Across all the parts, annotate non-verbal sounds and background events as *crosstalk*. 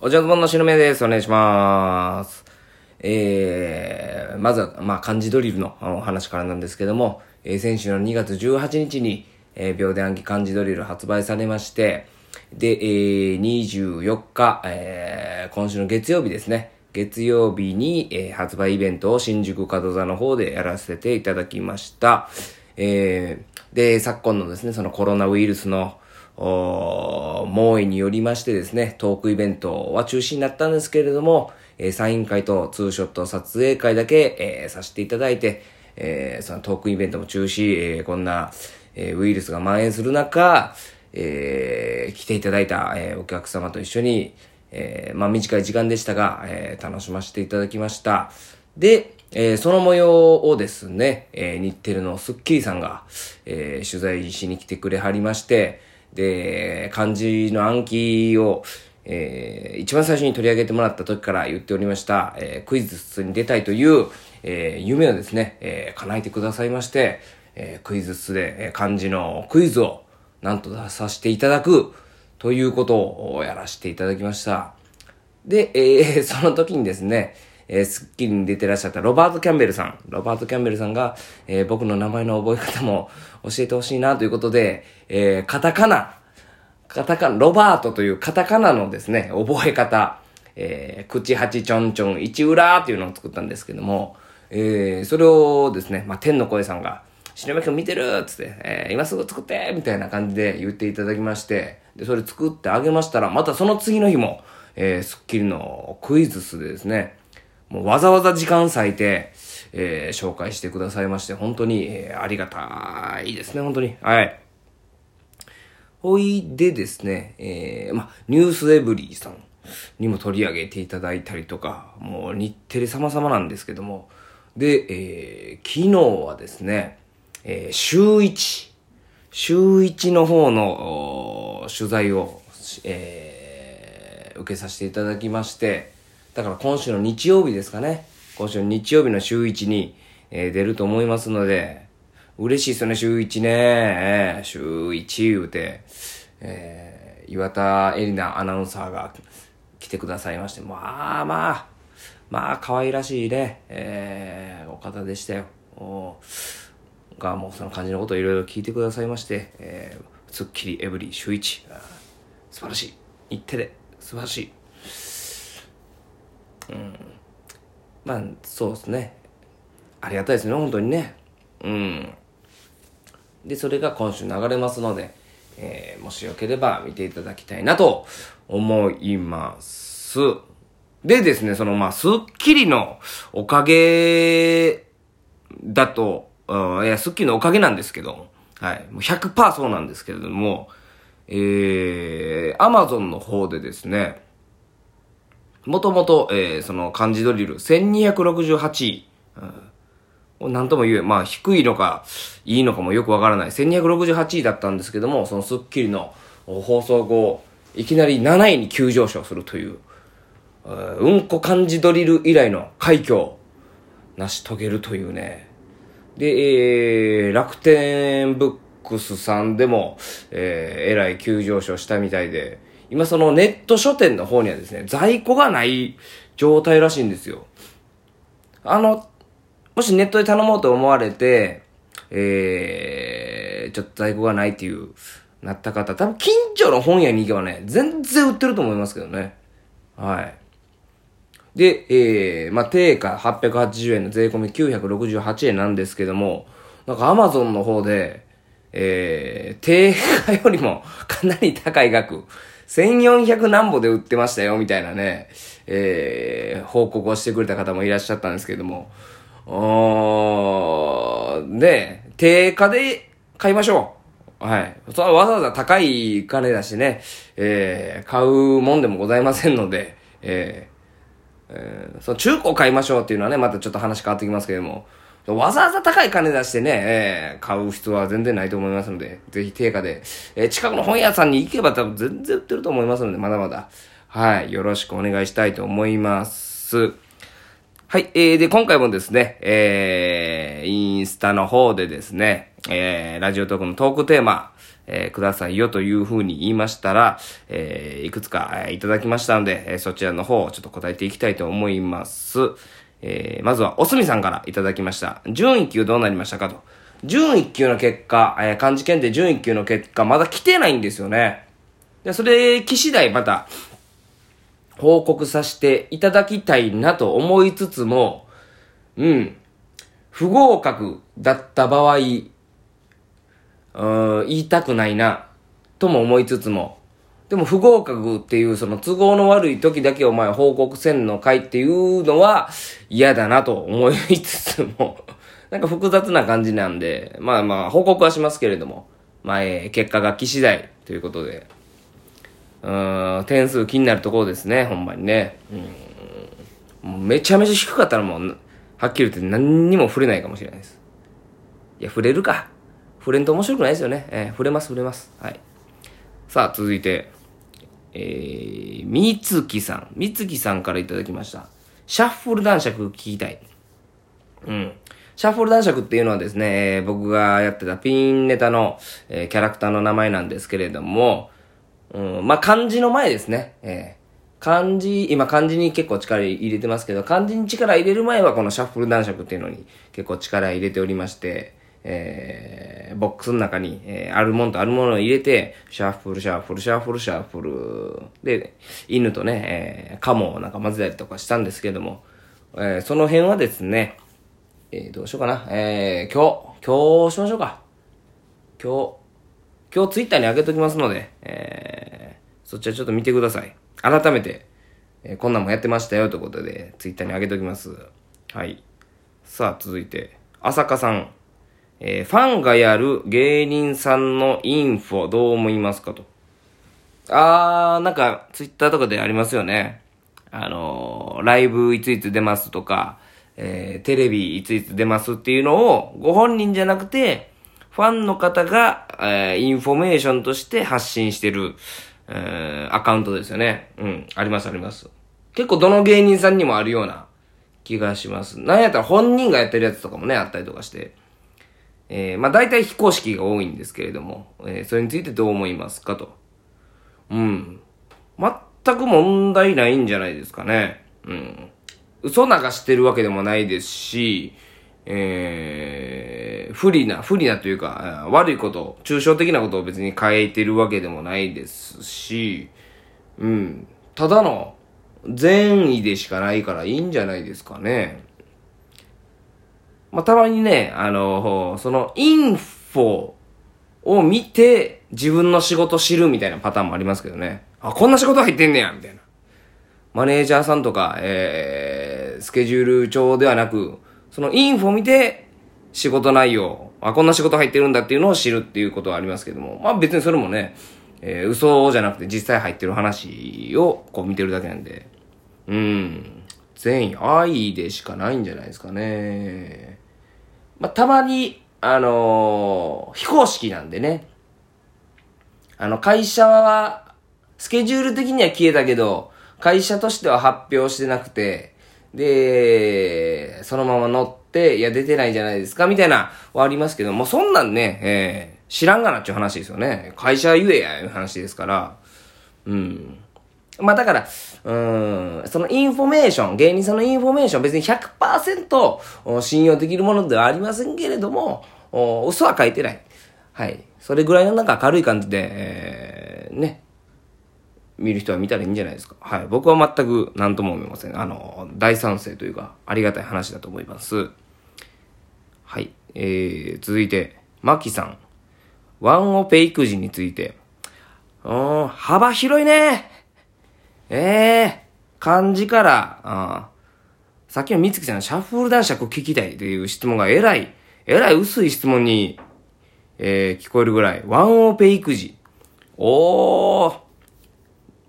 お茶の本のしのめです。お願いします。えー、まずは、まあ、漢字ドリルのあの話からなんですけども、えー、先週の2月18日に、えー、秒で暗記漢字ドリル発売されまして、で、えー、24日、えー、今週の月曜日ですね。月曜日に、えー発売イベントを新宿門座の方でやらせていただきました。えー、で、昨今のですね、そのコロナウイルスの、猛威によりましてですね、トークイベントは中止になったんですけれども、えーサイン会とツーショット撮影会だけ、えーさせていただいて、えーそのトークイベントも中止、えこんな、えウイルスが蔓延する中、えー来ていただいた、えお客様と一緒に、えまあ短い時間でしたが、え楽しませていただきました。で、えーその模様をですね、えー日テレのスッキリさんが、えー取材しに来てくれはりまして、で、漢字の暗記を、えー一番最初に取り上げてもらった時から言っておりました、えークイズに出たいという、えー夢をですね、えー叶えてくださいまして、えークイズ室で、えー漢字のクイズをなんと出させていただくということをやらせていただきました。で、えーその時にですね、えースッキリに出てらっしゃったロバート・キャンベルさん、ロバート・キャンベルさんが、えー僕の名前の覚え方も教えてほしいなということで、えーカタカナ、カタカナ、ロバートというカタカナのですね、覚え方、えー口八ちょんちょん一裏っていうのを作ったんですけども、えーそれをですね、まあ、天の声さんが、篠山君見てる？っつって、えー今すぐ作って！みたいな感じで言っていただきまして、で、それ作ってあげましたら、またその次の日も、えー、スッキリのクイズスでですね、もうわざわざ時間割いて、えー紹介してくださいまして、本当に、えーありがたいですね、本当に。はい。ほいでですね、えー、ま、ニュースエブリーさんにも取り上げていただいたりとか、もう日テレ様々なんですけども、で、えー、昨日はですね、えー、週一、週一の方の取材を、えー受けさせていただきまして、だから今週の日曜日ですかね、今週の日曜日の週一に、えー出ると思いますので、嬉しいですよね、週一ね。えー週一言うて、えー岩田絵里奈アナウンサーが来てくださいまして、まあまあ、まあ可愛らしいね、えーお方でしたよ。おが、もうその感じのことをいろいろ聞いてくださいまして、えー、スッキリエブリィ週一、素晴らしい。日テレ、素晴らしい。まあ、そうですね。ありがたいですね、本当にね。うん。で、それが今週流れますので、えーもしよければ見ていただきたいなと思います。でですね、その、まあ、スッキリのおかげだと、うんいや、スッキリのおかげなんですけど、はい。もう100%そうなんですけれども、えー、アマゾンの方でですね、もともと、えー、その漢字ドリル1268位。うん、なんとも言え、まあ低いのか、いいのかもよくわからない。1268位だったんですけども、そのスッキリの放送後、いきなり7位に急上昇するという、うんこ漢字ドリル以来の快挙を成し遂げるというね。で、えー、楽天ブックスさんでも、えー、えらい急上昇したみたいで、今そのネット書店の方にはですね、在庫がない状態らしいんですよ。あの、もしネットで頼もうと思われて、えー、ちょっと在庫がないっていう、なった方、多分近所の本屋に行けばね、全然売ってると思いますけどね。はい。で、えー、まあ、定価880円の税込み968円なんですけども、なんかアマゾンの方で、えー、定価よりもかなり高い額、1400何歩で売ってましたよ、みたいなね、えー、報告をしてくれた方もいらっしゃったんですけども、おー、で、定価で買いましょう。はい。それはわざわざ高い金だしね、えー、買うもんでもございませんので、えー、えーその中古を買いましょうっていうのはね、またちょっと話変わってきますけども、わざわざ高い金出してね、えー買う必要は全然ないと思いますので、ぜひ定価で、えー近くの本屋さんに行けば多分全然売ってると思いますので、まだまだ、はい、よろしくお願いしたいと思います。はい、えー、で、今回もですね、えー、インスタの方でですね、えー、ラジオトークのトークテーマ、えー、くださいよというふうに言いましたら、えー、いくつか、えー、いただきましたので、えー、そちらの方をちょっと答えていきたいと思います。えー、まずは、おすみさんからいただきました。準一級どうなりましたかと。準一級の結果、えー、漢字検定準一級の結果、まだ来てないんですよね。で、それ、期次第また、報告させていただきたいなと思いつつも、うん、不合格だった場合、うん、言いたくないな、とも思いつつも、でも不合格っていうその都合の悪い時だけお前報告せんのかいっていうのは嫌だなと思いつつも *laughs* なんか複雑な感じなんで、まあまあ報告はしますけれども、まあ、えー、結果が来次第ということで、うん、点数気になるところですね、ほんまにね。うん。めちゃめちゃ低かったらもう、はっきり言って何にも触れないかもしれないです。いや、触れるか。触れんと面白くないですよね。えー、触れます、触れます。はい。さあ、続いて、えー、みつきさん。みつきさんからいただきました。シャッフル男爵聞きたい。うん。シャッフル男爵っていうのはですね、えー、僕がやってたピンネタの、えー、キャラクターの名前なんですけれども、うん、まあ、漢字の前ですね。えー、漢字、今漢字に結構力入れてますけど、漢字に力入れる前はこのシャッフル男爵っていうのに結構力入れておりまして、えー、ボックスの中に、えー、あるものとあるものを入れて、シャッフル、シャッフル、シャッフル、シャッフル。で、犬とね、えー、カモをなんか混ぜたりとかしたんですけども、えー、その辺はですね、えー、どうしようかな。えー、今日、今日しましょうか。今日、今日ツイッターに上げときますので、えー、そちらちょっと見てください。改めて、えー、こんなんもやってましたよということで、ツイッターに上げときます。はい。さあ、続いて、朝香さん。えー、ファンがやる芸人さんのインフォどう思いますかと。あー、なんか、ツイッターとかでありますよね。あのー、ライブいついつ出ますとか、えー、テレビいついつ出ますっていうのを、ご本人じゃなくて、ファンの方が、えー、インフォメーションとして発信してる、えー、アカウントですよね。うん、ありますあります。結構どの芸人さんにもあるような気がします。なんやったら本人がやってるやつとかもね、あったりとかして。えー、まあ大体非公式が多いんですけれども、えー、それについてどう思いますかと。うん。全く問題ないんじゃないですかね。うん。嘘流してるわけでもないですし、えー、不利な、不利なというか、悪いこと、抽象的なことを別に変えてるわけでもないですし、うん、ただの善意でしかないからいいんじゃないですかね。まあ、たまにね、あの、その、インフォを見て、自分の仕事知るみたいなパターンもありますけどね。あ、こんな仕事入ってんねや、みたいな。マネージャーさんとか、えー、スケジュール帳ではなく、そのインフォ見て、仕事内容、あ、こんな仕事入ってるんだっていうのを知るっていうことはありますけども、まあ別にそれもね、えー、嘘じゃなくて実際入ってる話をこう見てるだけなんで、うん、善意、愛でしかないんじゃないですかね。まあたまに、あのー、非公式なんでね、あの会社は、スケジュール的には消えたけど、会社としては発表してなくて、で、そのまま乗って、いや、出てないじゃないですか、みたいな、はありますけどもう、そんなんね、えー、知らんがなっちゅう話ですよね。会社言えや、いう話ですから。うん。まあだから、うん、そのインフォメーション、芸人さんのインフォメーション、別に100%信用できるものではありませんけれども、嘘は書いてない。はい。それぐらいのなんか軽い感じで、えー、ね、見る人は見たらいいんじゃないですか。はい。僕は全く何とも思いません。あの、大賛成というか、ありがたい話だと思います。はい。えー、続いて、マキさん。ワンオペ育児について。うん、幅広いね。ええー、漢字から、あさっきの三月さんのシャッフル男爵を聞きたいという質問がえらい、えらい薄い質問に、えー、聞こえるぐらい。ワンオペ育児。おー、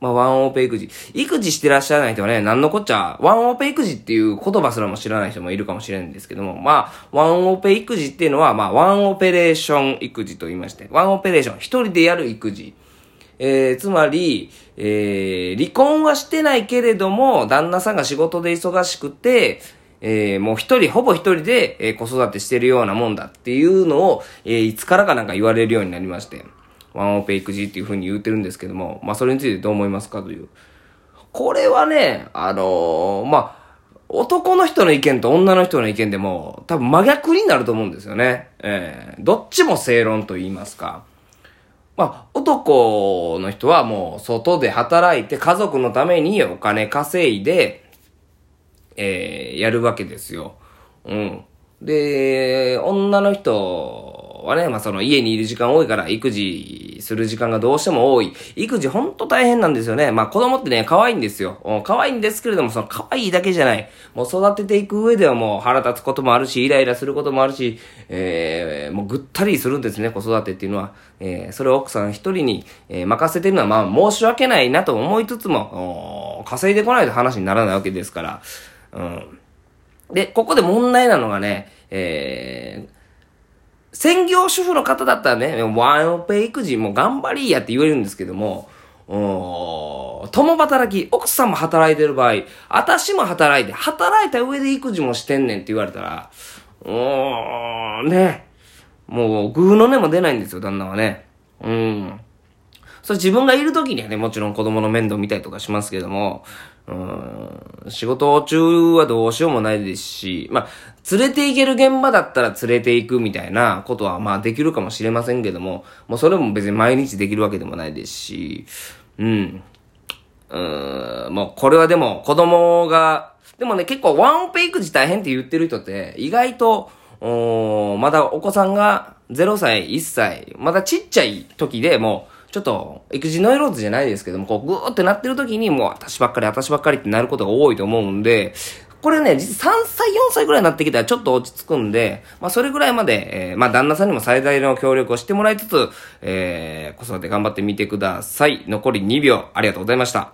まあ、ワンオペ育児。育児してらっしゃらない人はね、なんのこっちゃ、ワンオペ育児っていう言葉すらも知らない人もいるかもしれないんですけども、まあ、ワンオペ育児っていうのは、まあ、ワンオペレーション育児と言いまして、ワンオペレーション、一人でやる育児。えー、つまり、えー、離婚はしてないけれども、旦那さんが仕事で忙しくて、えー、もう一人、ほぼ一人で、えー、子育てしてるようなもんだっていうのを、えー、いつからかなんか言われるようになりまして。ワンオペ育児っていう風に言ってるんですけども、まあそれについてどう思いますかという。これはね、あのー、まあ、男の人の意見と女の人の意見でも多分真逆になると思うんですよね。えー、どっちも正論と言いますか。まあ、男の人はもう外で働いて家族のためにお金稼いで、えー、やるわけですよ。うん。で、女の人はね、まあその家にいる時間多いから育児する時間がどうしても多い。育児ほんと大変なんですよね。まあ子供ってね、可愛いんですよ。可愛いんですけれども、その可愛いだけじゃない。もう育てていく上ではもう腹立つこともあるし、イライラすることもあるし、えー、もうぐったりするんですね、子育てっていうのは。えー、それを奥さん一人に、えー、任せてるのはま申し訳ないなと思いつつも、稼いでこないと話にならないわけですから。うん。で、ここで問題なのがね、えー、専業主婦の方だったらね、ワンオペ育児も頑張りやって言えるんですけども、うん共働き、奥さんも働いてる場合、私も働いて、働いた上で育児もしてんねんって言われたら、うーん、ね。もう、グーの根も出ないんですよ、旦那はね。うん。それ自分がいる時にはね、もちろん子供の面倒見たりとかしますけども、うん、仕事中はどうしようもないですし、まあ、連れて行ける現場だったら連れて行くみたいなことはまあできるかもしれませんけども、もうそれも別に毎日できるわけでもないですし、うん。うん、もうこれはでも子供が、でもね結構ワンオペ育児大変って言ってる人って意外と、おまだお子さんが0歳、1歳、まだちっちゃい時でもちょっと、育児ノイローズじゃないですけども、こう、ぐーってなってる時に、もう、私ばっかり、私ばっかりってなることが多いと思うんで、これね、実3歳、4歳ぐらいになってきたらちょっと落ち着くんで、まあそれぐらいまで、えー、まあ旦那さんにも最大の協力をしてもらいつつ、えー、子育て頑張ってみてください。残り2秒、ありがとうございました。